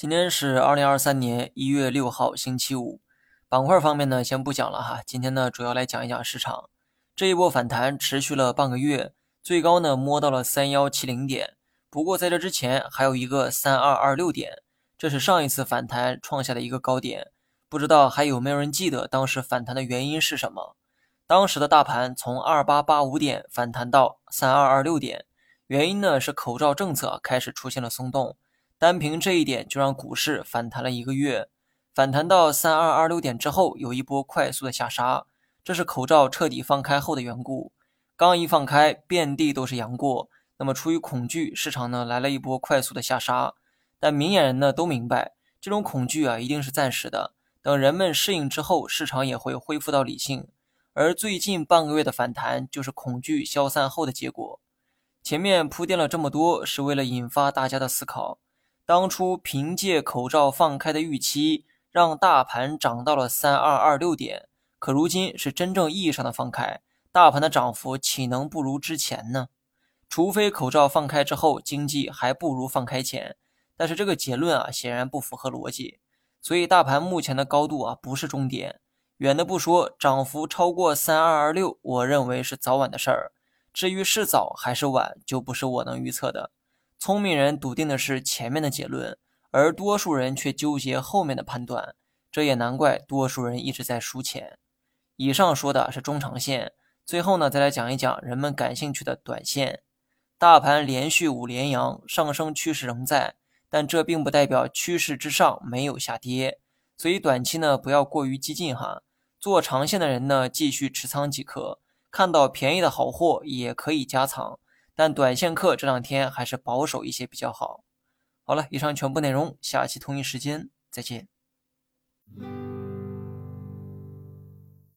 今天是二零二三年一月六号，星期五。板块方面呢，先不讲了哈。今天呢，主要来讲一讲市场。这一波反弹持续了半个月，最高呢摸到了三幺七零点。不过在这之前还有一个三二二六点，这是上一次反弹创下的一个高点。不知道还有没有人记得当时反弹的原因是什么？当时的大盘从二八八五点反弹到三二二六点，原因呢是口罩政策开始出现了松动。单凭这一点就让股市反弹了一个月，反弹到三二二六点之后，有一波快速的下杀，这是口罩彻底放开后的缘故。刚一放开，遍地都是阳过，那么出于恐惧，市场呢来了一波快速的下杀。但明眼人呢都明白，这种恐惧啊一定是暂时的，等人们适应之后，市场也会恢复到理性。而最近半个月的反弹，就是恐惧消散后的结果。前面铺垫了这么多，是为了引发大家的思考。当初凭借口罩放开的预期，让大盘涨到了三二二六点，可如今是真正意义上的放开，大盘的涨幅岂能不如之前呢？除非口罩放开之后经济还不如放开前，但是这个结论啊显然不符合逻辑，所以大盘目前的高度啊不是终点，远的不说，涨幅超过三二二六，我认为是早晚的事儿，至于是早还是晚，就不是我能预测的。聪明人笃定的是前面的结论，而多数人却纠结后面的判断，这也难怪多数人一直在输钱。以上说的是中长线，最后呢，再来讲一讲人们感兴趣的短线。大盘连续五连阳，上升趋势仍在，但这并不代表趋势之上没有下跌，所以短期呢不要过于激进哈。做长线的人呢，继续持仓即可，看到便宜的好货也可以加仓。但短线客这两天还是保守一些比较好。好了，以上全部内容，下期同一时间再见。